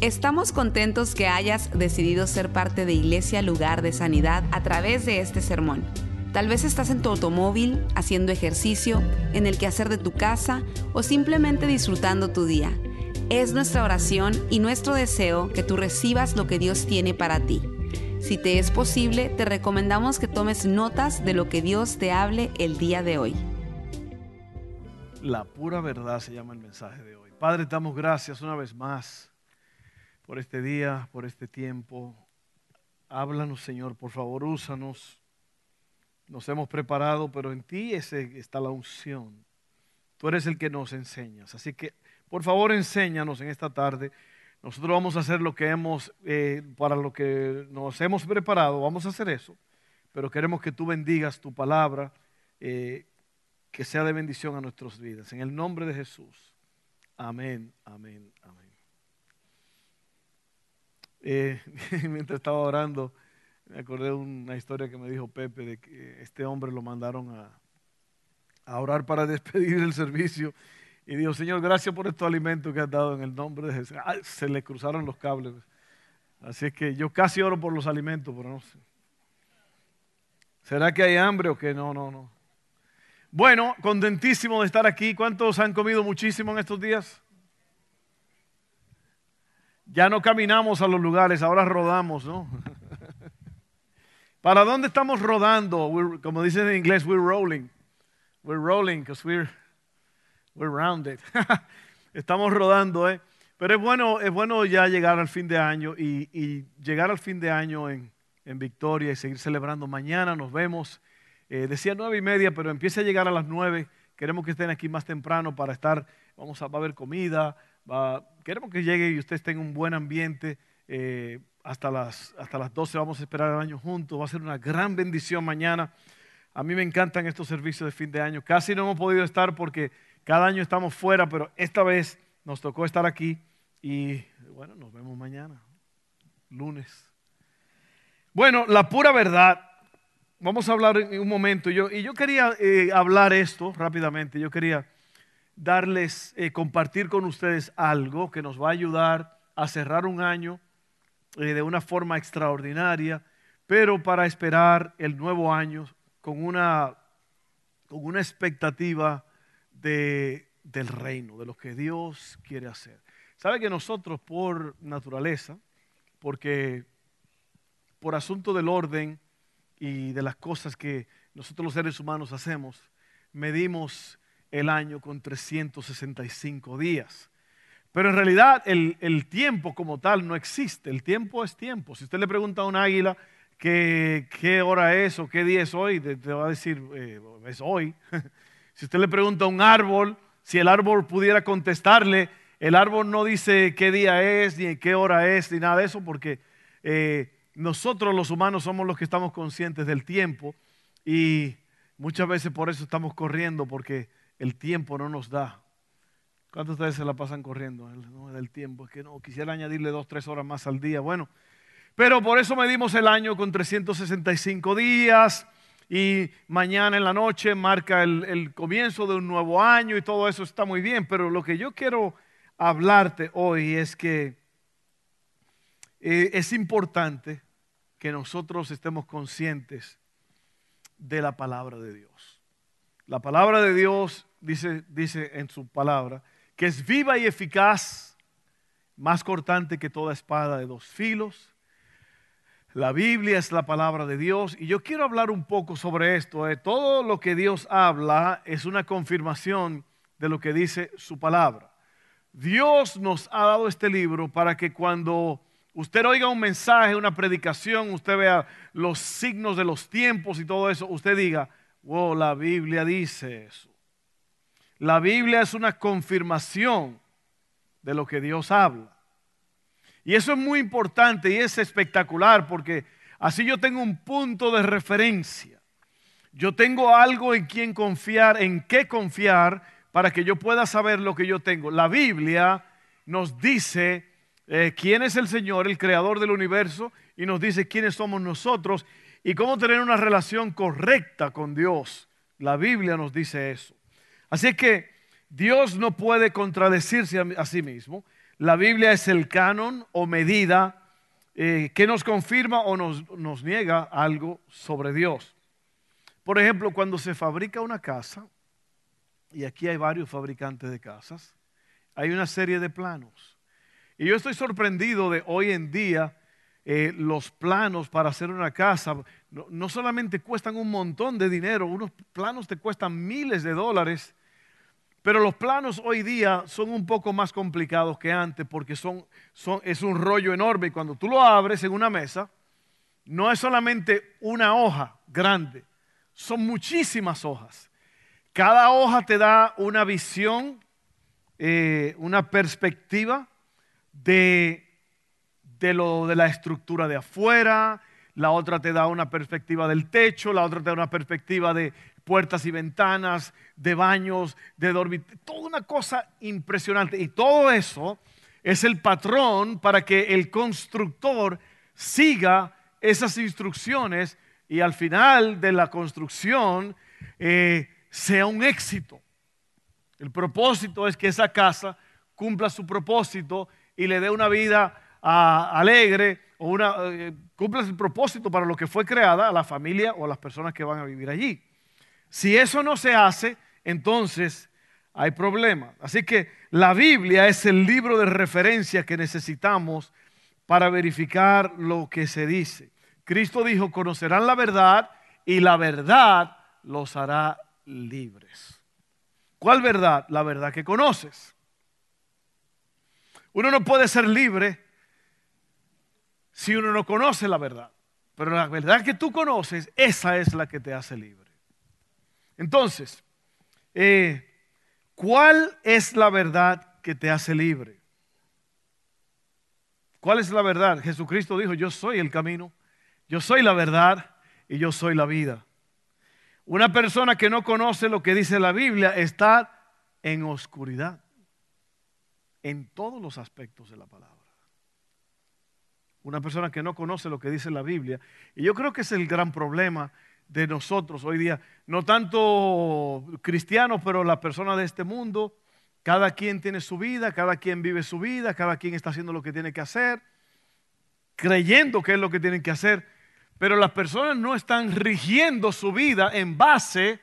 Estamos contentos que hayas decidido ser parte de Iglesia Lugar de Sanidad a través de este sermón. Tal vez estás en tu automóvil, haciendo ejercicio, en el quehacer de tu casa o simplemente disfrutando tu día. Es nuestra oración y nuestro deseo que tú recibas lo que Dios tiene para ti. Si te es posible, te recomendamos que tomes notas de lo que Dios te hable el día de hoy. La pura verdad se llama el mensaje de hoy. Padre, damos gracias una vez más por este día, por este tiempo. Háblanos, Señor, por favor, úsanos. Nos hemos preparado, pero en ti está la unción. Tú eres el que nos enseñas. Así que, por favor, enséñanos en esta tarde. Nosotros vamos a hacer lo que hemos, eh, para lo que nos hemos preparado, vamos a hacer eso. Pero queremos que tú bendigas tu palabra, eh, que sea de bendición a nuestras vidas. En el nombre de Jesús. Amén, amén, amén. Eh, mientras estaba orando, me acordé de una historia que me dijo Pepe de que este hombre lo mandaron a, orar para despedir el servicio. Y dijo, Señor, gracias por estos alimentos que has dado en el nombre de Jesús. se le cruzaron los cables. Así es que yo casi oro por los alimentos, pero no sé. ¿Será que hay hambre o qué? No, no, no. Bueno, contentísimo de estar aquí. ¿Cuántos han comido muchísimo en estos días? Ya no caminamos a los lugares, ahora rodamos, ¿no? ¿Para dónde estamos rodando? como dicen en inglés, we're rolling. We're rolling because we're, we're rounded. estamos rodando, ¿eh? Pero es bueno, es bueno ya llegar al fin de año y, llegar al fin de año en, en, victoria y seguir celebrando. Mañana nos vemos. Eh, decía nueve y media, pero empieza a llegar a las nueve. Queremos que estén aquí más temprano para estar. Vamos a, va a haber comida, queremos que llegue y usted esté en un buen ambiente. Eh, hasta, las, hasta las 12 vamos a esperar el año juntos. Va a ser una gran bendición mañana. A mí me encantan estos servicios de fin de año. Casi no hemos podido estar porque cada año estamos fuera, pero esta vez nos tocó estar aquí. Y bueno, nos vemos mañana, lunes. Bueno, la pura verdad. Vamos a hablar en un momento. Yo, y yo quería eh, hablar esto rápidamente. Yo quería darles, eh, compartir con ustedes algo que nos va a ayudar a cerrar un año eh, de una forma extraordinaria, pero para esperar el nuevo año con una, con una expectativa de, del reino, de lo que Dios quiere hacer. Sabe que nosotros por naturaleza, porque por asunto del orden y de las cosas que nosotros los seres humanos hacemos, medimos el año con 365 días. Pero en realidad el, tiempo como tal no existe. El tiempo es tiempo. Si usted le pregunta a un águila qué, hora es o qué día es hoy, te, va a decir, eh, es hoy. si usted le pregunta a un árbol, si el árbol pudiera contestarle, el árbol no dice qué día es, ni qué hora es, ni nada de eso, porque eh, nosotros los humanos somos los que estamos conscientes del tiempo y muchas veces por eso estamos corriendo, porque el tiempo no nos da. ¿Cuántos ustedes se la pasan corriendo? No del tiempo. Es que no, quisiera añadirle dos, tres horas más al día. Bueno, pero por eso medimos el año con 365 días y mañana en la noche marca el, comienzo de un nuevo año y todo eso está muy bien. Pero lo que yo quiero hablarte hoy es que eh, es importante que nosotros estemos conscientes de la palabra de Dios. La palabra de Dios dice, dice en su palabra que es viva y eficaz, más cortante que toda espada de dos filos. La Biblia es la palabra de Dios y yo quiero hablar un poco sobre esto. Eh. Todo lo que Dios habla es una confirmación de lo que dice su palabra. Dios nos ha dado este libro para que cuando usted oiga un mensaje, una predicación, usted vea los signos de los tiempos y todo eso, usted diga, Wow, la Biblia dice eso. La Biblia es una confirmación de lo que Dios habla. Y eso es muy importante y es espectacular porque así yo tengo un punto de referencia. Yo tengo algo en quien confiar, en qué confiar para que yo pueda saber lo que yo tengo. La Biblia nos dice eh, quién es el Señor, el creador del universo, y nos dice quiénes somos nosotros y cómo tener una relación correcta con Dios. La Biblia nos dice eso. Así que Dios no puede contradecirse a sí mismo. La Biblia es el canon o medida eh, que nos confirma o nos, nos niega algo sobre Dios. Por ejemplo, cuando se fabrica una casa, y aquí hay varios fabricantes de casas, hay una serie de planos. Y yo estoy sorprendido de hoy en día eh, los planos para hacer una casa. No, solamente cuestan un montón de dinero, unos planos te cuestan miles de dólares, pero los planos hoy día son un poco más complicados que antes porque son, son, es un rollo enorme y cuando tú lo abres en una mesa, no es solamente una hoja grande, son muchísimas hojas. Cada hoja te da una visión, eh, una perspectiva de, de, lo, de la estructura de afuera, la otra te da una perspectiva del techo, la otra te da una perspectiva de puertas y ventanas, de baños, de dormitorio, toda una cosa impresionante. Y todo eso es el patrón para que el constructor siga esas instrucciones y al final de la construcción eh, sea un éxito. El propósito es que esa casa cumpla su propósito y le dé una vida alegre o una, eh, cumpla su propósito para lo que fue creada a la familia o a las personas que van a vivir allí. Si eso no se hace, entonces hay problema. Así que la Biblia es el libro de referencia que necesitamos para verificar lo que se dice. Cristo dijo, conocerán la verdad y la verdad los hará libres. ¿Cuál verdad? La verdad que conoces. Uno no puede ser libre si uno no conoce la verdad. Pero la verdad que tú conoces, esa es la que te hace libre. Entonces, eh, ¿cuál es la verdad que te hace libre? ¿Cuál es la verdad? Jesucristo dijo, yo soy el camino, yo soy la verdad y yo soy la vida. Una persona que no conoce lo que dice la Biblia está en oscuridad en todos los aspectos de la palabra. Una persona que no conoce lo que dice la Biblia. Y yo creo que es el gran problema de nosotros hoy día. No tanto cristianos, pero las personas de este mundo. Cada quien tiene su vida, cada quien vive su vida, cada quien está haciendo lo que tiene que hacer, creyendo que es lo que tienen que hacer pero las personas no están rigiendo su vida en base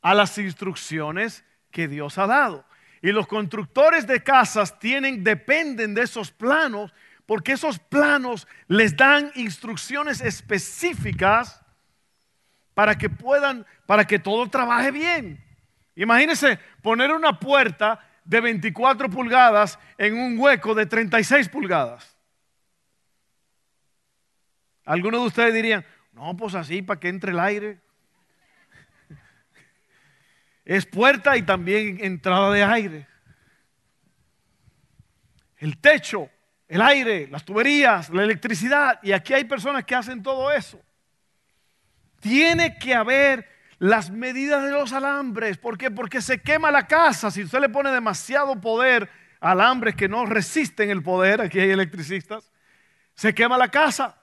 a las instrucciones que Dios ha dado. Y los constructores de casas tienen, dependen de esos planos, porque esos planos les dan instrucciones específicas para que puedan, para que todo trabaje bien. Imagínense poner una puerta de 24 pulgadas en un hueco de 36 pulgadas. Algunos de ustedes dirían, no, pues así, para que entre el aire. Es puerta y también entrada de aire. El techo, el aire, las tuberías, la electricidad. Y aquí hay personas que hacen todo eso. Tiene que haber las medidas de los alambres. ¿Por qué? Porque se quema la casa. Si usted le pone demasiado poder alambres que no resisten el poder, aquí hay electricistas, se quema la casa.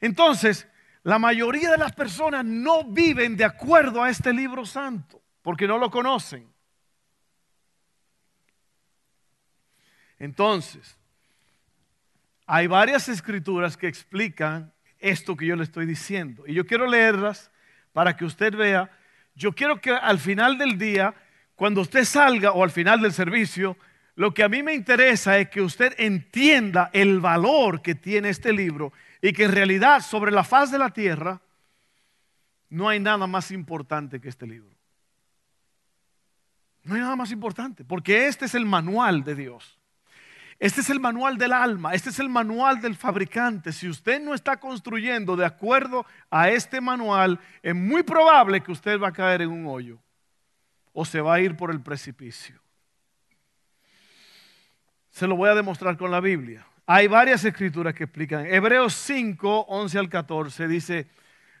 Entonces, la mayoría de las personas no viven de acuerdo a este libro santo, porque no lo conocen. Entonces, hay varias escrituras que explican esto que yo le estoy diciendo. Y yo quiero leerlas para que usted vea. Yo quiero que al final del día, cuando usted salga o al final del servicio, lo que a mí me interesa es que usted entienda el valor que tiene este libro y que en realidad sobre la faz de la tierra no hay nada más importante que este libro. No hay nada más importante, porque este es el manual de Dios. Este es el manual del alma, este es el manual del fabricante. Si usted no está construyendo de acuerdo a este manual, es muy probable que usted va a caer en un hoyo o se va a ir por el precipicio. Se lo voy a demostrar con la Biblia. Hay varias escrituras que explican. Hebreos 5, 11 al 14 dice,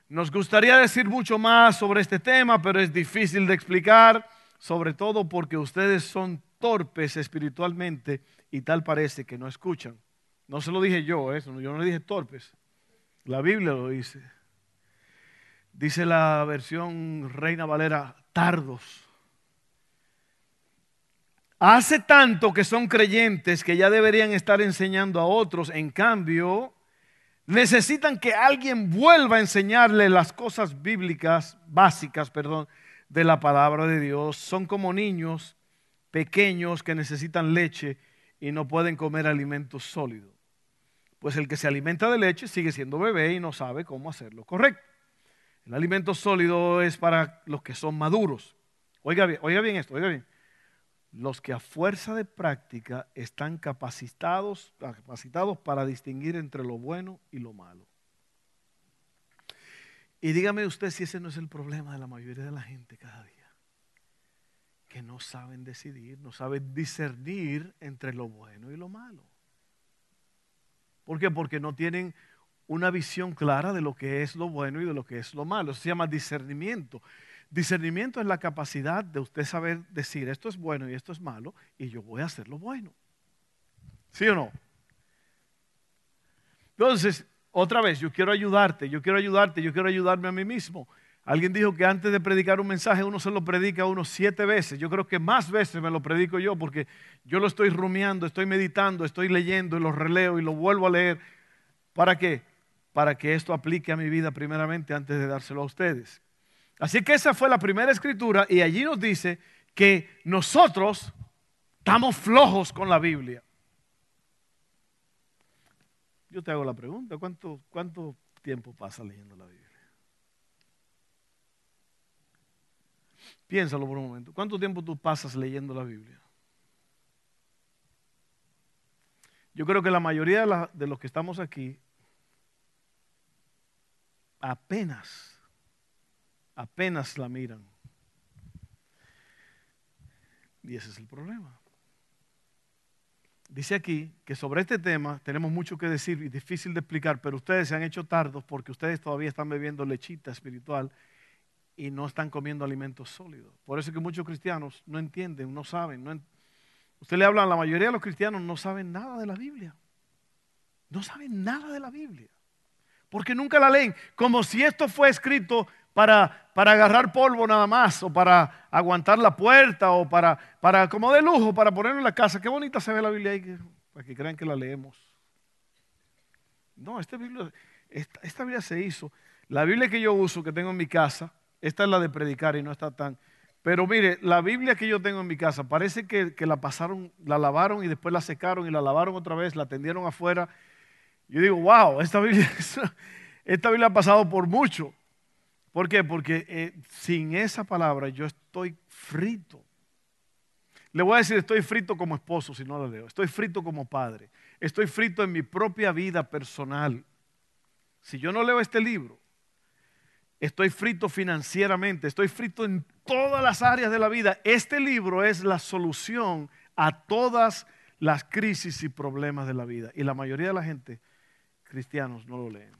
nos gustaría decir mucho más sobre este tema, pero es difícil de explicar, sobre todo porque ustedes son torpes espiritualmente y tal parece que no escuchan. No se lo dije yo, eso, yo no le dije torpes. La Biblia lo dice. Dice la versión Reina Valera, tardos. Hace tanto que son creyentes que ya deberían estar enseñando a otros. En cambio, necesitan que alguien vuelva a enseñarles las cosas bíblicas, básicas, perdón, de la palabra de Dios. Son como niños pequeños que necesitan leche y no pueden comer alimentos sólidos. Pues el que se alimenta de leche sigue siendo bebé y no sabe cómo hacerlo correcto. El alimento sólido es para los que son maduros. Oiga bien, oiga bien esto, oiga bien los que a fuerza de práctica están capacitados, capacitados para distinguir entre lo bueno y lo malo. Y dígame usted si ese no es el problema de la mayoría de la gente cada día. Que no saben decidir, no saben discernir entre lo bueno y lo malo. ¿Por qué? Porque no tienen una visión clara de lo que es lo bueno y de lo que es lo malo. Eso se llama discernimiento. Discernimiento es la capacidad de usted saber decir esto es bueno y esto es malo y yo voy a hacer lo bueno. ¿Sí o no? Entonces, otra vez, yo quiero ayudarte, yo quiero ayudarte, yo quiero ayudarme a mí mismo. Alguien dijo que antes de predicar un mensaje uno se lo predica unos siete veces. Yo creo que más veces me lo predico yo porque yo lo estoy rumiando, estoy meditando, estoy leyendo y lo releo y lo vuelvo a leer. ¿Para qué? Para que esto aplique a mi vida primeramente antes de dárselo a ustedes. Así que esa fue la primera escritura y allí nos dice que nosotros estamos flojos con la Biblia. Yo te hago la pregunta, ¿cuánto, cuánto tiempo pasa leyendo la Biblia? Piénsalo por un momento. ¿Cuánto tiempo tú pasas leyendo la Biblia? Yo creo que la mayoría de, los que estamos aquí apenas apenas la miran. Y ese es el problema. Dice aquí que sobre este tema tenemos mucho que decir y difícil de explicar, pero ustedes se han hecho tardos porque ustedes todavía están bebiendo lechita espiritual y no están comiendo alimentos sólidos. Por eso es que muchos cristianos no entienden, no saben. Usted le habla a la mayoría de los cristianos, no saben nada de la Biblia. No saben nada de la Biblia. Porque nunca la leen. Como si esto fue escrito para, para agarrar polvo nada más, o para aguantar la puerta, o para, para como de lujo, para ponerlo en la casa. Qué bonita se ve la Biblia ahí, para que crean que la leemos. No, esta Biblia, esta, Biblia se hizo. La Biblia que yo uso, que tengo en mi casa, esta es la de predicar y no está tan... Pero mire, la Biblia que yo tengo en mi casa, parece que, la pasaron, la lavaron y después la secaron y la lavaron otra vez, la tendieron afuera. Yo digo, wow, esta Biblia, ha pasado por mucho. ¿Por qué? Porque eh, sin esa palabra yo estoy frito. Le voy a decir, estoy frito como esposo si no lo leo. Estoy frito como padre. Estoy frito en mi propia vida personal. Si yo no leo este libro, estoy frito financieramente, estoy frito en todas las áreas de la vida. Este libro es la solución a todas las crisis y problemas de la vida. Y la mayoría de la gente, cristianos, no lo leen.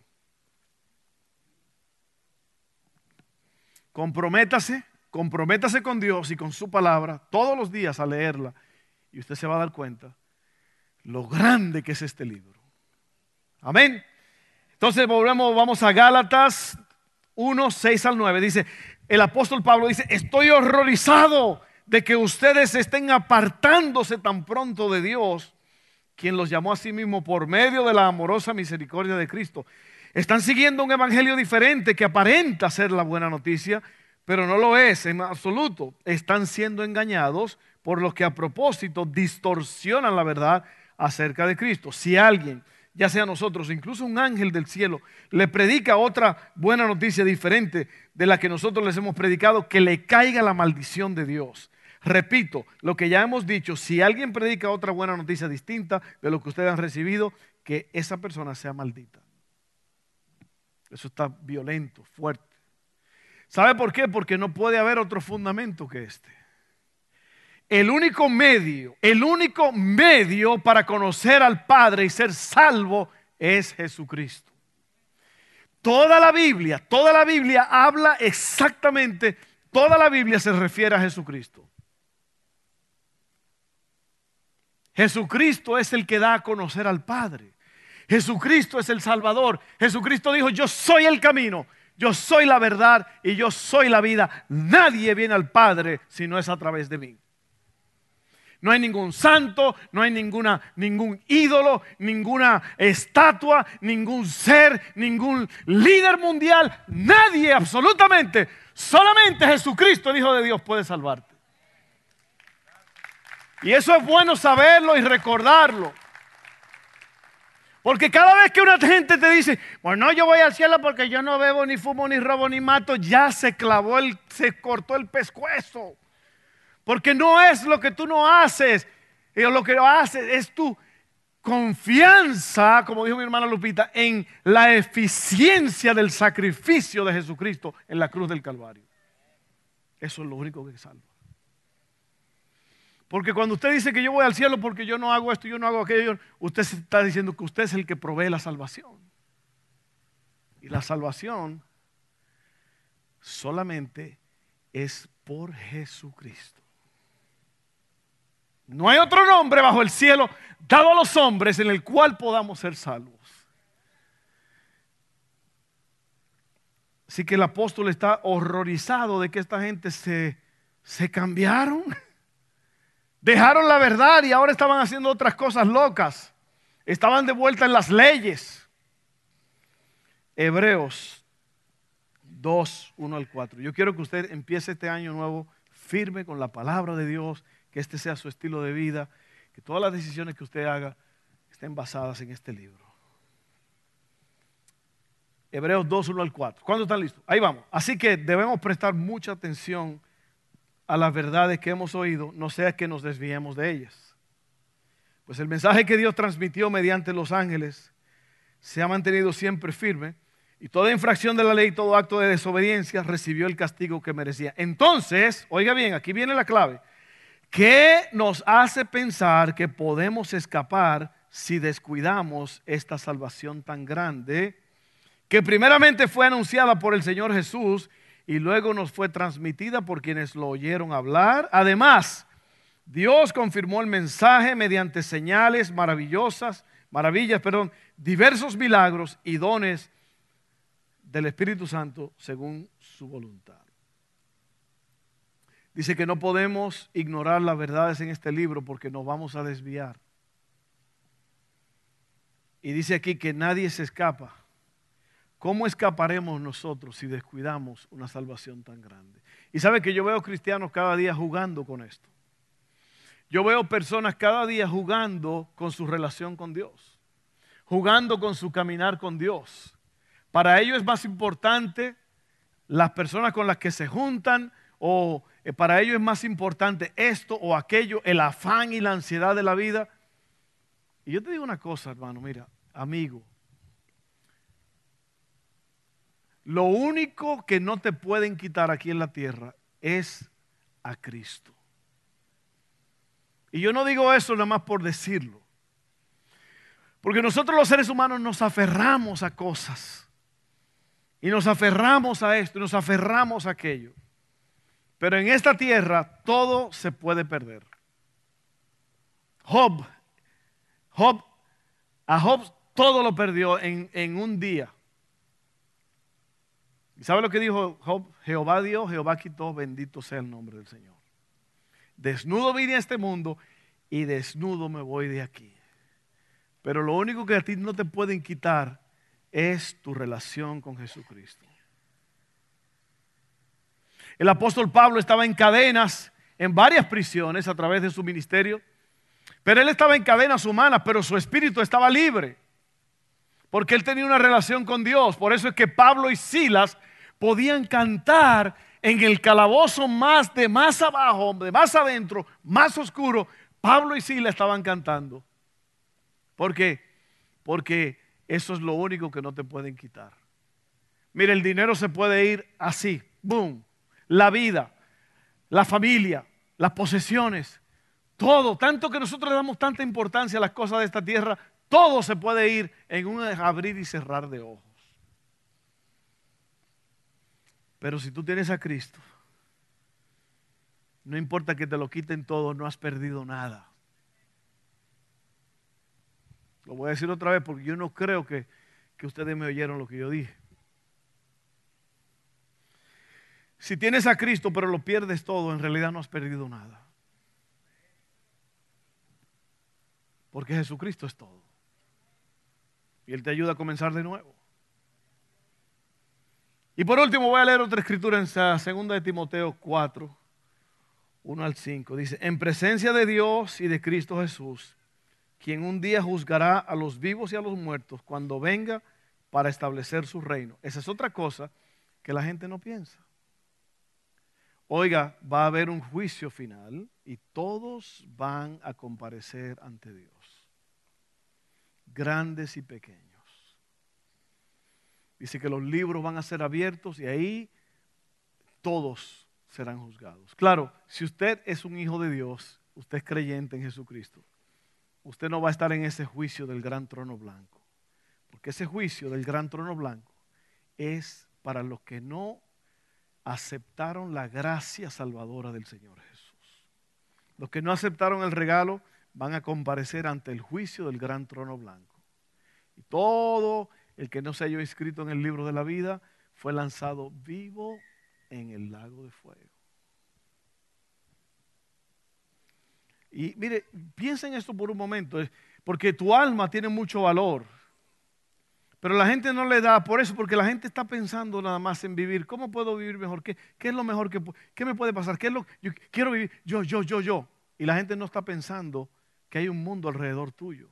Comprométase, comprométase con Dios y con su palabra todos los días a leerla y usted se va a dar cuenta lo grande que es este libro. Amén. Entonces volvemos, vamos a Gálatas 1, 6 al 9. Dice, el apóstol Pablo dice, estoy horrorizado de que ustedes estén apartándose tan pronto de Dios, quien los llamó a sí mismo por medio de la amorosa misericordia de Cristo. Están siguiendo un evangelio diferente que aparenta ser la buena noticia, pero no lo es en absoluto. Están siendo engañados por los que a propósito distorsionan la verdad acerca de Cristo. Si alguien, ya sea nosotros, incluso un ángel del cielo, le predica otra buena noticia diferente de la que nosotros les hemos predicado, que le caiga la maldición de Dios. Repito, lo que ya hemos dicho, si alguien predica otra buena noticia distinta de lo que ustedes han recibido, que esa persona sea maldita. Eso está violento, fuerte. ¿Sabe por qué? Porque no puede haber otro fundamento que este. El único medio, el único medio para conocer al Padre y ser salvo es Jesucristo. Toda la Biblia, toda la Biblia habla exactamente, toda la Biblia se refiere a Jesucristo. Jesucristo es el que da a conocer al Padre. Jesucristo es el Salvador. Jesucristo dijo, yo soy el camino, yo soy la verdad y yo soy la vida. Nadie viene al Padre si no es a través de mí. No hay ningún santo, no hay ninguna, ningún ídolo, ninguna estatua, ningún ser, ningún líder mundial, nadie absolutamente, solamente Jesucristo, el Hijo de Dios, puede salvarte. Y eso es bueno saberlo y recordarlo. Porque cada vez que una gente te dice, bueno, yo voy al cielo porque yo no bebo, ni fumo, ni robo, ni mato, ya se clavó, el, se cortó el pescuezo. Porque no es lo que tú no haces, lo que haces es tu confianza, como dijo mi hermana Lupita, en la eficiencia del sacrificio de Jesucristo en la cruz del Calvario. Eso es lo único que salva. Porque cuando usted dice que yo voy al cielo porque yo no hago esto, yo no hago aquello, usted está diciendo que usted es el que provee la salvación. Y la salvación solamente es por Jesucristo. No hay otro nombre bajo el cielo dado a los hombres en el cual podamos ser salvos. Así que el apóstol está horrorizado de que esta gente se, se cambiaron. Dejaron la verdad y ahora estaban haciendo otras cosas locas. Estaban de vuelta en las leyes. Hebreos 2, 1 al 4. Yo quiero que usted empiece este año nuevo firme con la palabra de Dios, que este sea su estilo de vida, que todas las decisiones que usted haga estén basadas en este libro. Hebreos 2, 1 al 4. ¿Cuándo están listos? Ahí vamos. Así que debemos prestar mucha atención a las verdades que hemos oído, no sea que nos desviemos de ellas. Pues el mensaje que Dios transmitió mediante los ángeles se ha mantenido siempre firme y toda infracción de la ley, todo acto de desobediencia recibió el castigo que merecía. Entonces, oiga bien, aquí viene la clave. ¿Qué nos hace pensar que podemos escapar si descuidamos esta salvación tan grande que primeramente fue anunciada por el Señor Jesús y luego nos fue transmitida por quienes lo oyeron hablar. Además, Dios confirmó el mensaje mediante señales maravillosas, maravillas, perdón, diversos milagros y dones del Espíritu Santo según su voluntad. Dice que no podemos ignorar las verdades en este libro porque nos vamos a desviar. Y dice aquí que nadie se escapa ¿Cómo escaparemos nosotros si descuidamos una salvación tan grande? Y sabe que yo veo cristianos cada día jugando con esto. Yo veo personas cada día jugando con su relación con Dios, jugando con su caminar con Dios. Para ellos es más importante las personas con las que se juntan o para ellos es más importante esto o aquello, el afán y la ansiedad de la vida. Y yo te digo una cosa, hermano, mira, amigo, Lo único que no te pueden quitar aquí en la tierra es a Cristo. Y yo no digo eso nada más por decirlo. Porque nosotros los seres humanos nos aferramos a cosas. Y nos aferramos a esto, y nos aferramos a aquello. Pero en esta tierra todo se puede perder. Job, Job, a Job todo lo perdió en, en un día. ¿Y sabe lo que dijo Job? Jehová dio, Jehová quitó, bendito sea el nombre del Señor. Desnudo vine a este mundo y desnudo me voy de aquí. Pero lo único que a ti no te pueden quitar es tu relación con Jesucristo. El apóstol Pablo estaba en cadenas en varias prisiones a través de su ministerio, pero él estaba en cadenas humanas, pero su espíritu estaba libre, porque él tenía una relación con Dios. Por eso es que Pablo y Silas podían cantar en el calabozo más de más abajo, de más adentro, más oscuro. Pablo y Sila estaban cantando. ¿Por qué? Porque eso es lo único que no te pueden quitar. Mire, el dinero se puede ir así, boom. La vida, la familia, las posesiones, todo, tanto que nosotros le damos tanta importancia a las cosas de esta tierra, todo se puede ir en un abrir y cerrar de ojos. Pero si tú tienes a Cristo, no importa que te lo quiten todo, no has perdido nada. Lo voy a decir otra vez porque yo no creo que, que ustedes me oyeron lo que yo dije. Si tienes a Cristo pero lo pierdes todo, en realidad no has perdido nada. Porque Jesucristo es todo. Y Él te ayuda a comenzar de nuevo. Y por último voy a leer otra escritura en 2 de Timoteo 4, 1 al 5. Dice, en presencia de Dios y de Cristo Jesús, quien un día juzgará a los vivos y a los muertos cuando venga para establecer su reino. Esa es otra cosa que la gente no piensa. Oiga, va a haber un juicio final y todos van a comparecer ante Dios, grandes y pequeños. Dice que los libros van a ser abiertos y ahí todos serán juzgados. Claro, si usted es un hijo de Dios, usted es creyente en Jesucristo, usted no va a estar en ese juicio del gran trono blanco. Porque ese juicio del gran trono blanco es para los que no aceptaron la gracia salvadora del Señor Jesús. Los que no aceptaron el regalo van a comparecer ante el juicio del gran trono blanco. Y todo el que no se haya inscrito en el libro de la vida fue lanzado vivo en el lago de fuego. Y mire, piensa en esto por un momento, porque tu alma tiene mucho valor. Pero la gente no le da por eso, porque la gente está pensando nada más en vivir. ¿Cómo puedo vivir mejor? ¿Qué, es lo mejor que qué me puede pasar? ¿Qué es lo yo quiero vivir? Yo, yo, yo, yo. Y la gente no está pensando que hay un mundo alrededor tuyo.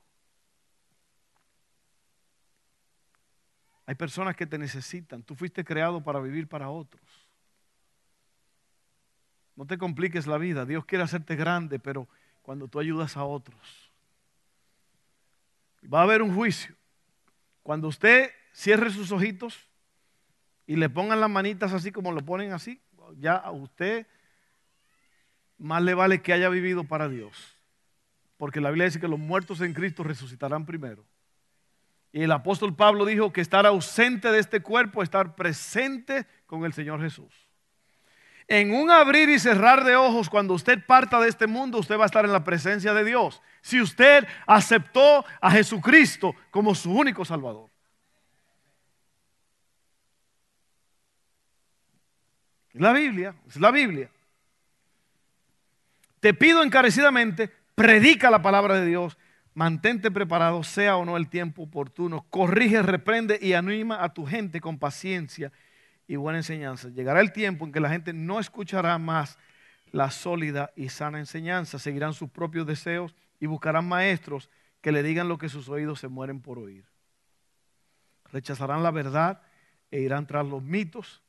Hay personas que te necesitan. Tú fuiste creado para vivir para otros. No te compliques la vida. Dios quiere hacerte grande, pero cuando tú ayudas a otros. Va a haber un juicio. Cuando usted cierre sus ojitos y le pongan las manitas así como lo ponen así, ya a usted más le vale que haya vivido para Dios. Porque la Biblia dice que los muertos en Cristo resucitarán primero. Y el apóstol Pablo dijo que estar ausente de este cuerpo, estar presente con el Señor Jesús. En un abrir y cerrar de ojos, cuando usted parta de este mundo, usted va a estar en la presencia de Dios. Si usted aceptó a Jesucristo como su único Salvador. La Biblia, es la Biblia. Te pido encarecidamente, predica la palabra de Dios Mantente preparado, sea o no el tiempo oportuno. Corrige, reprende y anima a tu gente con paciencia y buena enseñanza. Llegará el tiempo en que la gente no escuchará más la sólida y sana enseñanza. Seguirán sus propios deseos y buscarán maestros que le digan lo que sus oídos se mueren por oír. Rechazarán la verdad e irán tras los mitos,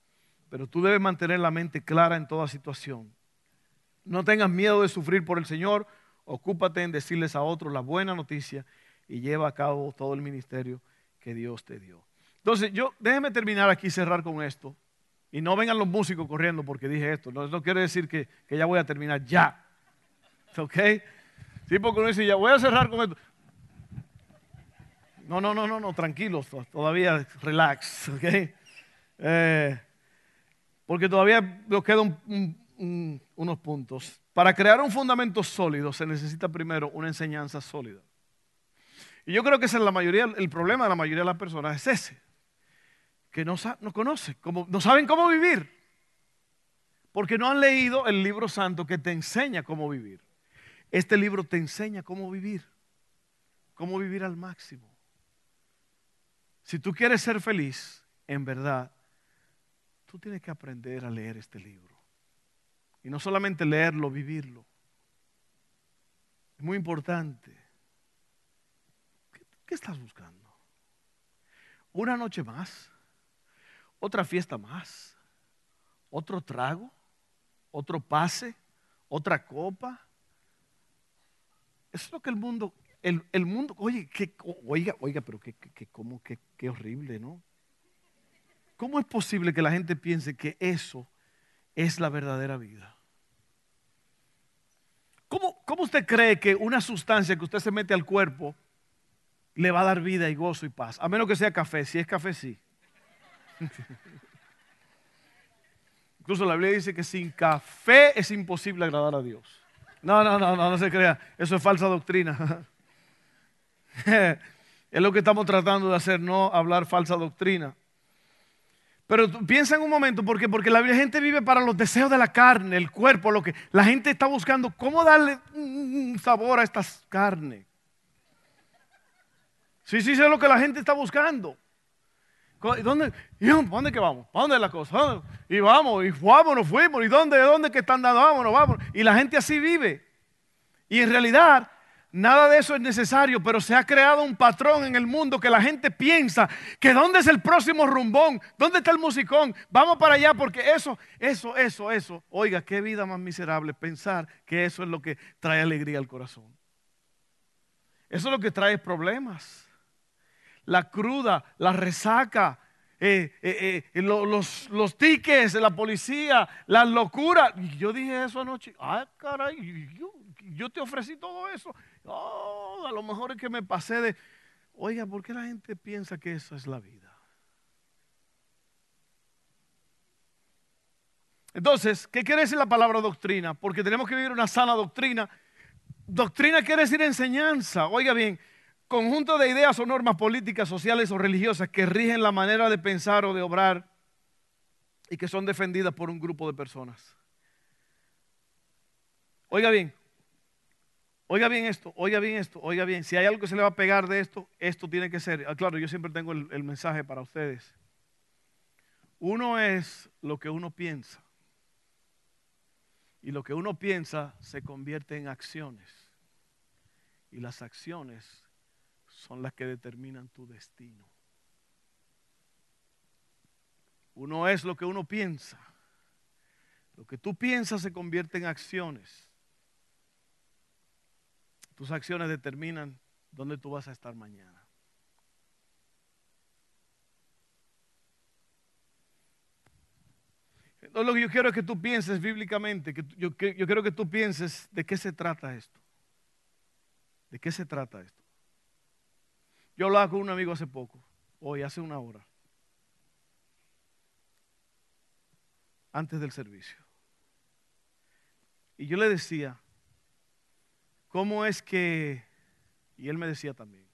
pero tú debes mantener la mente clara en toda situación. No tengas miedo de sufrir por el Señor Ocúpate en decirles a otros la buena noticia y lleva a cabo todo el ministerio que Dios te dio. Entonces, yo déjeme terminar aquí, cerrar con esto. Y no vengan los músicos corriendo porque dije esto. No, eso quiere decir que, ya voy a terminar ya. ¿Ok? Sí, porque uno dice, ya voy a cerrar con esto. No, no, no, no, no, tranquilos, todavía relax, ¿ok? Eh, porque todavía nos quedan unos puntos. Para crear un fundamento sólido se necesita primero una enseñanza sólida. Y yo creo que es la mayoría, el problema de la mayoría de las personas es ese, que no, no conocen, no saben cómo vivir, porque no han leído el libro santo que te enseña cómo vivir. Este libro te enseña cómo vivir, cómo vivir al máximo. Si tú quieres ser feliz, en verdad, tú tienes que aprender a leer este libro. Y no solamente leerlo, vivirlo. Es muy importante. ¿Qué, estás buscando? ¿Una noche más? ¿Otra fiesta más? ¿Otro trago? ¿Otro pase? ¿Otra copa? Eso es lo que el mundo, el, mundo, oye, que, oiga, oiga, pero que, que, como, que, horrible, ¿no? ¿Cómo es posible que la gente piense que eso es la verdadera vida. ¿Cómo, ¿Cómo, usted cree que una sustancia que usted se mete al cuerpo le va a dar vida y gozo y paz? A menos que sea café. Si es café, sí. Incluso la Biblia dice que sin café es imposible agradar a Dios. No, no, no, no, no se crea. Eso es falsa doctrina. es lo que estamos tratando de hacer, no hablar falsa doctrina. Pero piensa en un momento, ¿por? Porque la gente vive para los deseos de la carne, el cuerpo, lo que la gente está buscando, cómo darle un sabor a esta carne. Sí, sí, sé lo que la gente está buscando. ¿Dónde, ¿Dónde que vamos? ¿A dónde es la cosa? Y vamos, y vamos, nos fuimos. ¿Y dónde, dónde que están dando? Vámonos, vamos. Y la gente así vive. Y en realidad, nada de eso es necesario, pero se ha creado un patrón en el mundo que la gente piensa que dónde es el próximo rumbón, dónde está el musicón, vamos para allá porque eso, eso, eso, eso. Oiga, qué vida más miserable pensar que eso es lo que trae alegría al corazón. Eso es lo que trae problemas la cruda, la resaca, eh, eh, eh, los, los, tickets la policía, la locura. Y yo dije eso anoche. Ah, caray, yo, te ofrecí todo eso. Oh, a lo mejor es que me pasé de. Oiga, ¿por qué la gente piensa que eso es la vida? Entonces, ¿qué quiere decir la palabra doctrina? Porque tenemos que vivir una sana doctrina. Doctrina quiere decir enseñanza. Oiga bien, conjunto de ideas o normas políticas, sociales o religiosas que rigen la manera de pensar o de obrar y que son defendidas por un grupo de personas. Oiga bien, oiga bien esto, oiga bien esto, oiga bien, si hay algo que se le va a pegar de esto, esto tiene que ser, ah, claro, yo siempre tengo el, el mensaje para ustedes. Uno es lo que uno piensa y lo que uno piensa se convierte en acciones y las acciones son las que determinan tu destino. Uno es lo que uno piensa. Lo que tú piensas se convierte en acciones. Tus acciones determinan dónde tú vas a estar mañana. Entonces, lo que yo quiero es que tú pienses bíblicamente, que yo, yo quiero que tú pienses de qué se trata esto. ¿De qué se trata esto? Yo hablaba con un amigo hace poco, hoy, hace una hora, antes del servicio. Y yo le decía, ¿cómo es que, y él me decía también,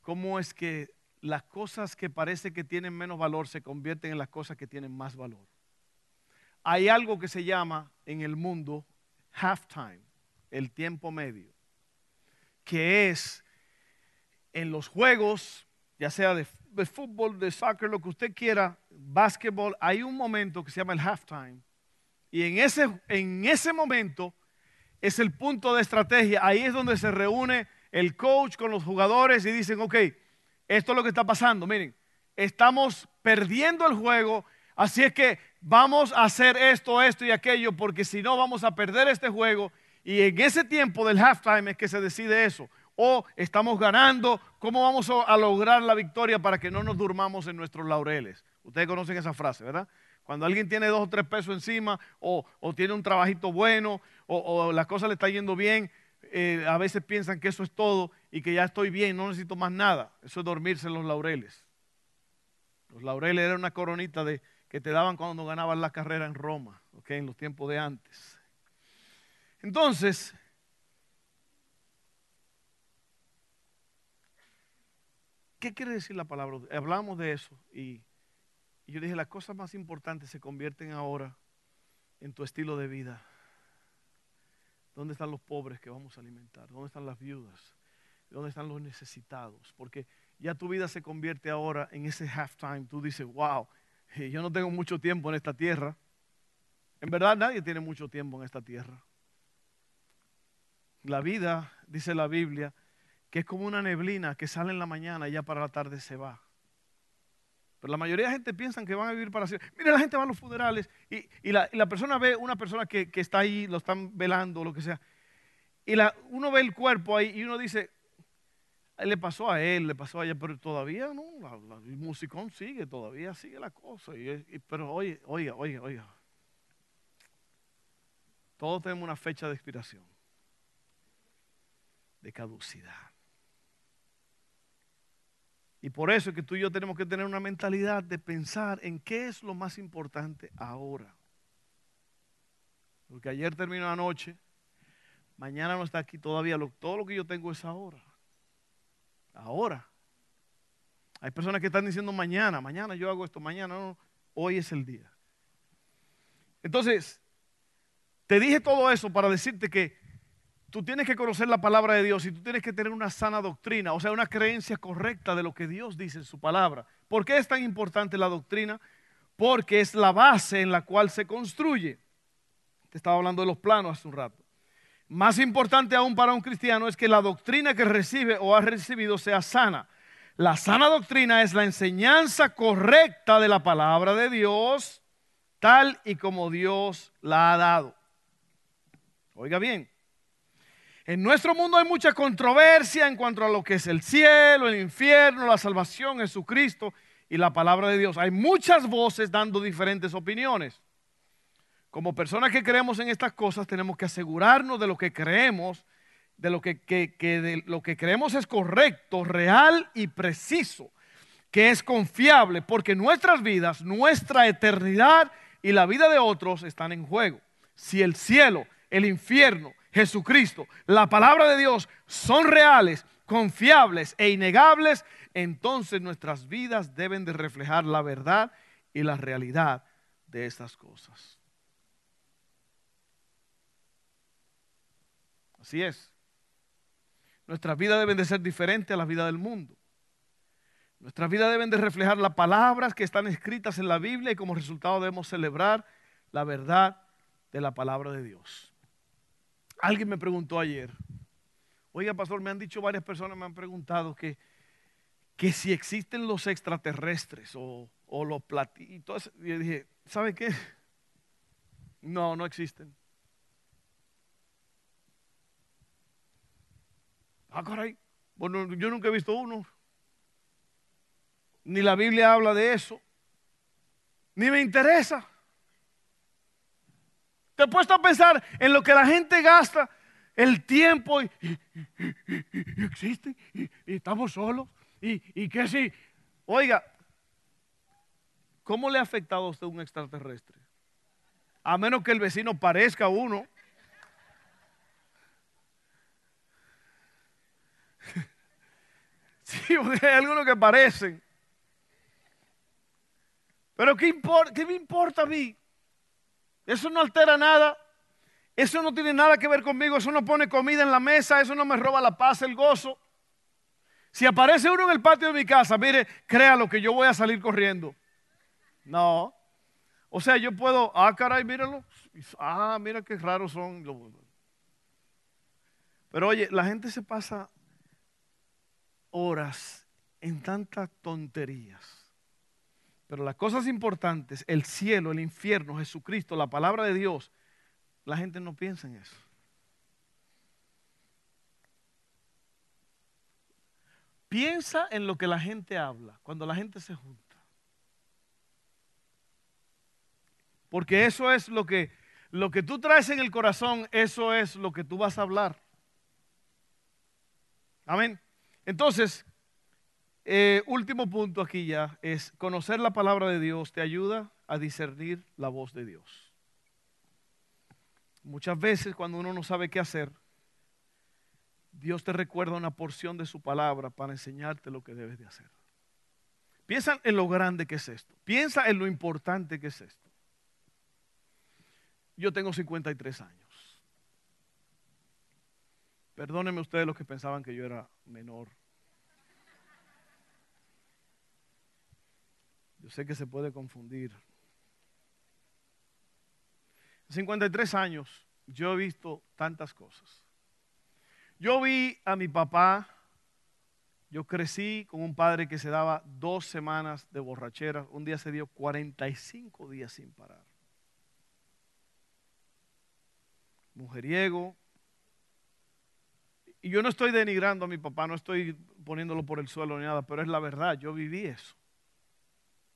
cómo es que las cosas que parece que tienen menos valor se convierten en las cosas que tienen más valor? Hay algo que se llama en el mundo halftime, el tiempo medio, que es en los juegos, ya sea de, fútbol, de soccer, lo que usted quiera, básquetbol, hay un momento que se llama el halftime. Y en ese, en ese momento es el punto de estrategia. Ahí es donde se reúne el coach con los jugadores y dicen, ok, esto es lo que está pasando. Miren, estamos perdiendo el juego, así es que vamos a hacer esto, esto y aquello, porque si no vamos a perder este juego. Y en ese tiempo del halftime es que se decide eso o estamos ganando, ¿cómo vamos a lograr la victoria para que no nos durmamos en nuestros laureles? Ustedes conocen esa frase, ¿verdad? Cuando alguien tiene dos o tres pesos encima o, tiene un trabajito bueno o, la cosa le está yendo bien, eh, a veces piensan que eso es todo y que ya estoy bien, no necesito más nada. Eso es dormirse en los laureles. Los laureles eran una coronita de, que te daban cuando ganabas la carrera en Roma, en los tiempos de antes. Entonces, ¿Qué quiere decir la palabra? Hablamos de eso y, yo dije, las cosas más importantes se convierten ahora en tu estilo de vida. ¿Dónde están los pobres que vamos a alimentar? ¿Dónde están las viudas? ¿Dónde están los necesitados? Porque ya tu vida se convierte ahora en ese halftime. Tú dices, wow, yo no tengo mucho tiempo en esta tierra. En verdad nadie tiene mucho tiempo en esta tierra. La vida, dice la Biblia, que es como una neblina que sale en la mañana y ya para la tarde se va. Pero la mayoría de la gente piensa que van a vivir para siempre. Mira, la gente va a los funerales y, la, persona ve una persona que, está ahí, lo están velando, lo que sea. Y uno ve el cuerpo ahí y uno dice, le pasó a él, le pasó a ella, pero todavía no, el musicón sigue, todavía sigue la cosa. pero oye, oiga, oiga, oiga. Todos tenemos una fecha de expiración, de caducidad. Y por eso es que tú y yo tenemos que tener una mentalidad de pensar en qué es lo más importante ahora. Porque ayer terminó la noche, mañana no está aquí todavía, todo lo que yo tengo es ahora. Ahora. Hay personas que están diciendo mañana, mañana yo hago esto, mañana no, hoy es el día. Entonces, te dije todo eso para decirte que tú tienes que conocer la palabra de Dios y tú tienes que tener una sana doctrina, o sea, una creencia correcta de lo que Dios dice en su palabra. ¿Por qué es tan importante la doctrina? Porque es la base en la cual se construye. Te estaba hablando de los planos hace un rato. Más importante aún para un cristiano es que la doctrina que recibe o ha recibido sea sana. La sana doctrina es la enseñanza correcta de la palabra de Dios, tal y como Dios la ha dado. Oiga bien, en nuestro mundo hay mucha controversia en cuanto a lo que es el cielo, el infierno, la salvación, Jesucristo y la palabra de Dios. Hay muchas voces dando diferentes opiniones. Como personas que creemos en estas cosas, tenemos que asegurarnos de lo que creemos, de lo que, de lo que creemos es correcto, real y preciso, que es confiable, porque nuestras vidas, nuestra eternidad y la vida de otros están en juego. Si el cielo, el infierno, Jesucristo, la palabra de Dios son reales, confiables e innegables, entonces nuestras vidas deben de reflejar la verdad y la realidad de estas cosas. Así es. Nuestras vidas deben de ser diferentes a la vida del mundo. Nuestras vidas deben de reflejar las palabras que están escritas en la Biblia y como resultado debemos celebrar la verdad de la palabra de Dios. Alguien me preguntó ayer, oiga pastor, me han dicho varias personas, me han preguntado que, que si existen los extraterrestres o, los platitos. Y yo dije, ¿sabe qué? No, no existen. Ah, caray. Bueno, yo nunca he visto uno. Ni la Biblia habla de eso. Ni me interesa. Te he puesto a pensar en lo que la gente gasta el tiempo y, existe y, estamos solos y, y que si, oiga, ¿cómo le ha afectado a usted un extraterrestre? A menos que el vecino parezca uno. Sí, hay algunos que parecen. Pero ¿qué, ¿qué me importa a mí? Eso no altera nada. Eso no tiene nada que ver conmigo. Eso no pone comida en la mesa. Eso no me roba la paz, el gozo. Si aparece uno en el patio de mi casa, mire, créalo que yo voy a salir corriendo. No. O sea, yo puedo, ah, caray, míralo. Ah, mira qué raros son. Pero oye, la gente se pasa horas en tantas tonterías. Pero las cosas importantes, el cielo, el infierno, Jesucristo, la palabra de Dios, la gente no piensa en eso. Piensa en lo que la gente habla cuando la gente se junta. Porque eso es lo que lo que tú traes en el corazón, eso es lo que tú vas a hablar. Amén. Entonces, eh, último punto aquí ya es conocer la palabra de Dios te ayuda a discernir la voz de Dios. Muchas veces cuando uno no sabe qué hacer, Dios te recuerda una porción de su palabra para enseñarte lo que debes de hacer. Piensa en lo grande que es esto. Piensa en lo importante que es esto. Yo tengo 53 años. Perdónenme ustedes los que pensaban que yo era menor. Yo sé que se puede confundir. 53 años yo he visto tantas cosas. Yo vi a mi papá, yo crecí con un padre que se daba dos semanas de borrachera, un día se dio 45 días sin parar. Mujeriego, y yo no estoy denigrando a mi papá, no estoy poniéndolo por el suelo ni nada, pero es la verdad, yo viví eso.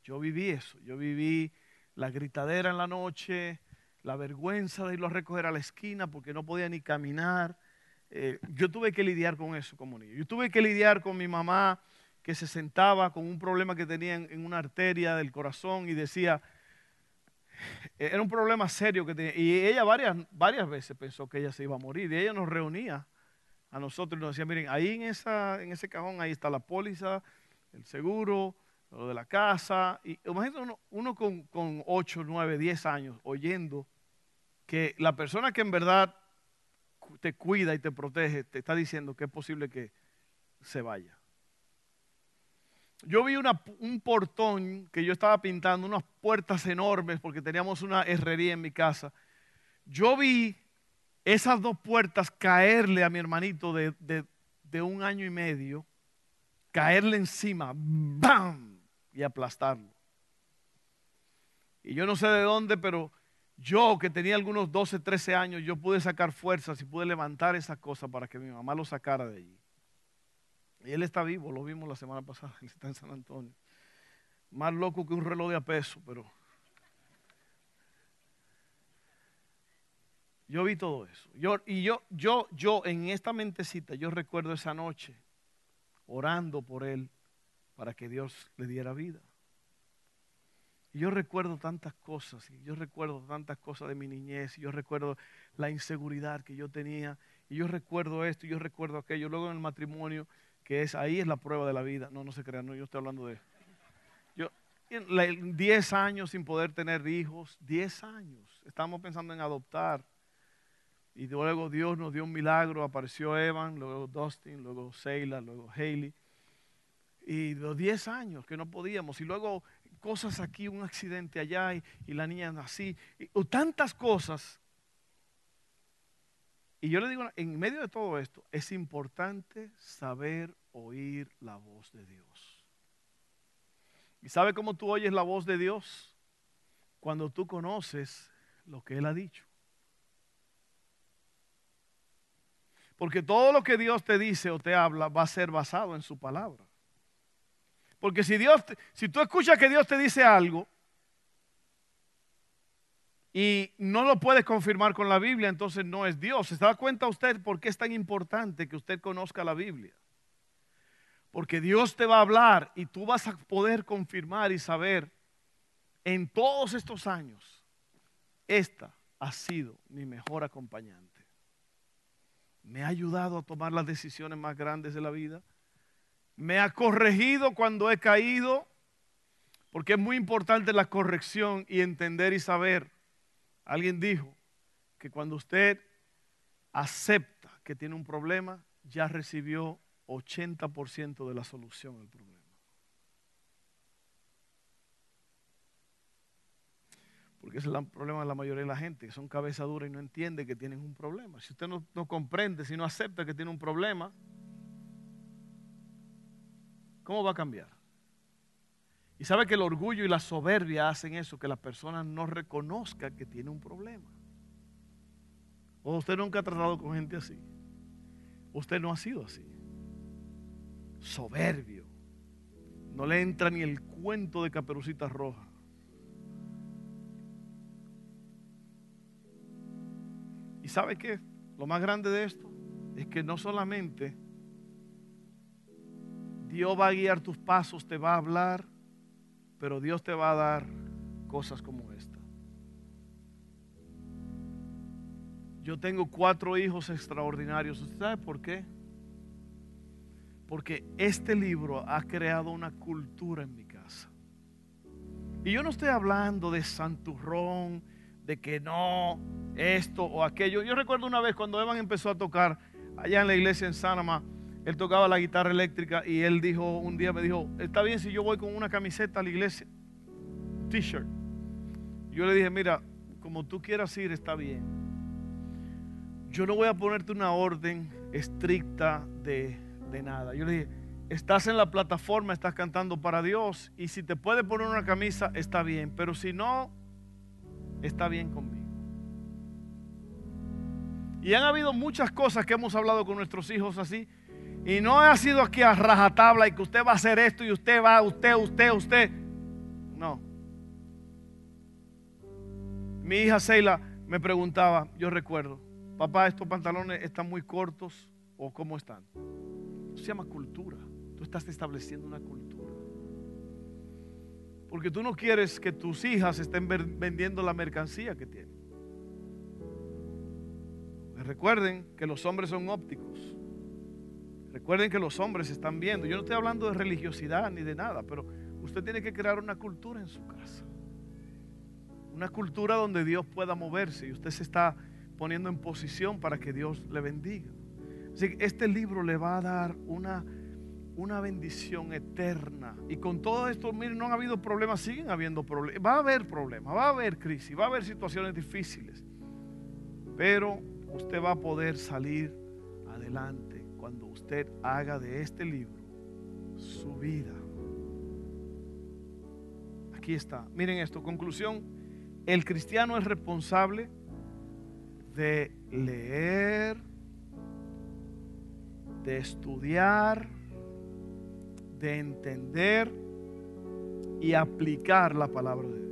Yo viví eso, yo viví la gritadera en la noche, la vergüenza de irlo a recoger a la esquina porque no podía ni caminar. Eh, yo tuve que lidiar con eso como niño. Yo tuve que lidiar con mi mamá que se sentaba con un problema que tenía en, una arteria del corazón y decía, era un problema serio que tenía. Y ella varias, varias veces pensó que ella se iba a morir. Y ella nos reunía a nosotros y nos decía, miren, ahí en, esa, en ese cajón, ahí está la póliza, el seguro, lo de la casa. Y imagínate uno, con, con 8, 9, 10 años oyendo que la persona que en verdad te cuida y te protege, te está diciendo que es posible que se vaya. Yo vi un portón que yo estaba pintando, unas puertas enormes, porque teníamos una herrería en mi casa. Yo vi esas dos puertas caerle a mi hermanito de, de un año y medio, caerle encima, ¡bam! Y aplastarlo. Y yo no sé de dónde, pero yo que tenía algunos 12, 13 años, yo pude sacar fuerzas y pude levantar esa cosa para que mi mamá lo sacara de allí. Y él está vivo, lo vimos la semana pasada, él está en San Antonio. Más loco que un reloj de a peso, pero... Yo vi todo eso. Yo, y yo, yo, yo en esta mentecita, yo recuerdo esa noche orando por él para que Dios le diera vida. Y yo recuerdo tantas cosas, y yo recuerdo tantas cosas de mi niñez, y yo recuerdo la inseguridad que yo tenía, y yo recuerdo esto, y yo recuerdo aquello. Luego en el matrimonio, que es ahí es la prueba de la vida. No, no se crean, no, yo estoy hablando de... Yo, 10 años sin poder tener hijos, 10 años. Estamos pensando en adoptar. Y luego Dios nos dio un milagro, apareció Evan, luego Dustin, luego Seila, luego Haley. Y los 10 años que no podíamos. Y luego cosas aquí, un accidente allá y, la niña así. o tantas cosas. Y yo le digo, en medio de todo esto, es importante saber oír la voz de Dios. ¿Y sabe cómo tú oyes la voz de Dios? Cuando tú conoces lo que Él ha dicho. Porque todo lo que Dios te dice o te habla va a ser basado en su palabra. Porque si Dios, si tú escuchas que Dios te dice algo y no lo puedes confirmar con la Biblia, entonces no es Dios. ¿Se da cuenta usted por qué es tan importante que usted conozca la Biblia? Porque Dios te va a hablar y tú vas a poder confirmar y saber en todos estos años, esta ha sido mi mejor acompañante. Me ha ayudado a tomar las decisiones más grandes de la vida me ha corregido cuando he caído, porque es muy importante la corrección y entender y saber. Alguien dijo que cuando usted acepta que tiene un problema, ya recibió 80% de la solución al problema. Porque ese es el problema de la mayoría de la gente, que son cabeza dura y no entiende que tienen un problema. Si usted no, no comprende, si no acepta que tiene un problema, ¿Cómo va a cambiar? Y sabe que el orgullo y la soberbia hacen eso, que la persona no reconozca que tiene un problema. O usted nunca ha tratado con gente así. Usted no ha sido así. Soberbio. No le entra ni el cuento de caperucita roja. ¿Y sabe qué? Lo más grande de esto es que no solamente Dios va a guiar tus pasos, te va a hablar, pero Dios te va a dar cosas como esta. Yo tengo cuatro hijos extraordinarios. ¿Usted sabe por qué? Porque este libro ha creado una cultura en mi casa. Y yo no estoy hablando de santurrón, de que no, esto o aquello. Yo recuerdo una vez cuando Evan empezó a tocar allá en la iglesia en Sanama él tocaba la guitarra eléctrica y él dijo, un día me dijo, está bien si yo voy con una camiseta a la iglesia, t-shirt. Yo le dije, mira, como tú quieras ir, está bien. Yo no voy a ponerte una orden estricta de, de nada. Yo le dije, estás en la plataforma, estás cantando para Dios y si te puedes poner una camisa, está bien, pero si no, está bien conmigo. Y han habido muchas cosas que hemos hablado con nuestros hijos así y no ha sido aquí a rajatabla y que usted va a hacer esto y usted va, usted, usted, usted. No. Mi hija Seila me preguntaba, yo recuerdo, papá, estos pantalones están muy cortos o cómo están. Eso se llama cultura. Tú estás estableciendo una cultura. Porque tú no quieres que tus hijas estén vendiendo la mercancía que tienen. Recuerden que los hombres son ópticos. Recuerden que los hombres están viendo. Yo no estoy hablando de religiosidad ni de nada, pero usted tiene que crear una cultura en su casa. Una cultura donde Dios pueda moverse y usted se está poniendo en posición para que Dios le bendiga. Así que este libro le va a dar una, una bendición eterna. Y con todo esto, miren, no han habido problemas, siguen habiendo problemas. Va a haber problemas, va a haber crisis, va a haber situaciones difíciles. Pero usted va a poder salir adelante cuando usted haga de este libro su vida. Aquí está. Miren esto, conclusión. El cristiano es responsable de leer, de estudiar, de entender y aplicar la palabra de Dios.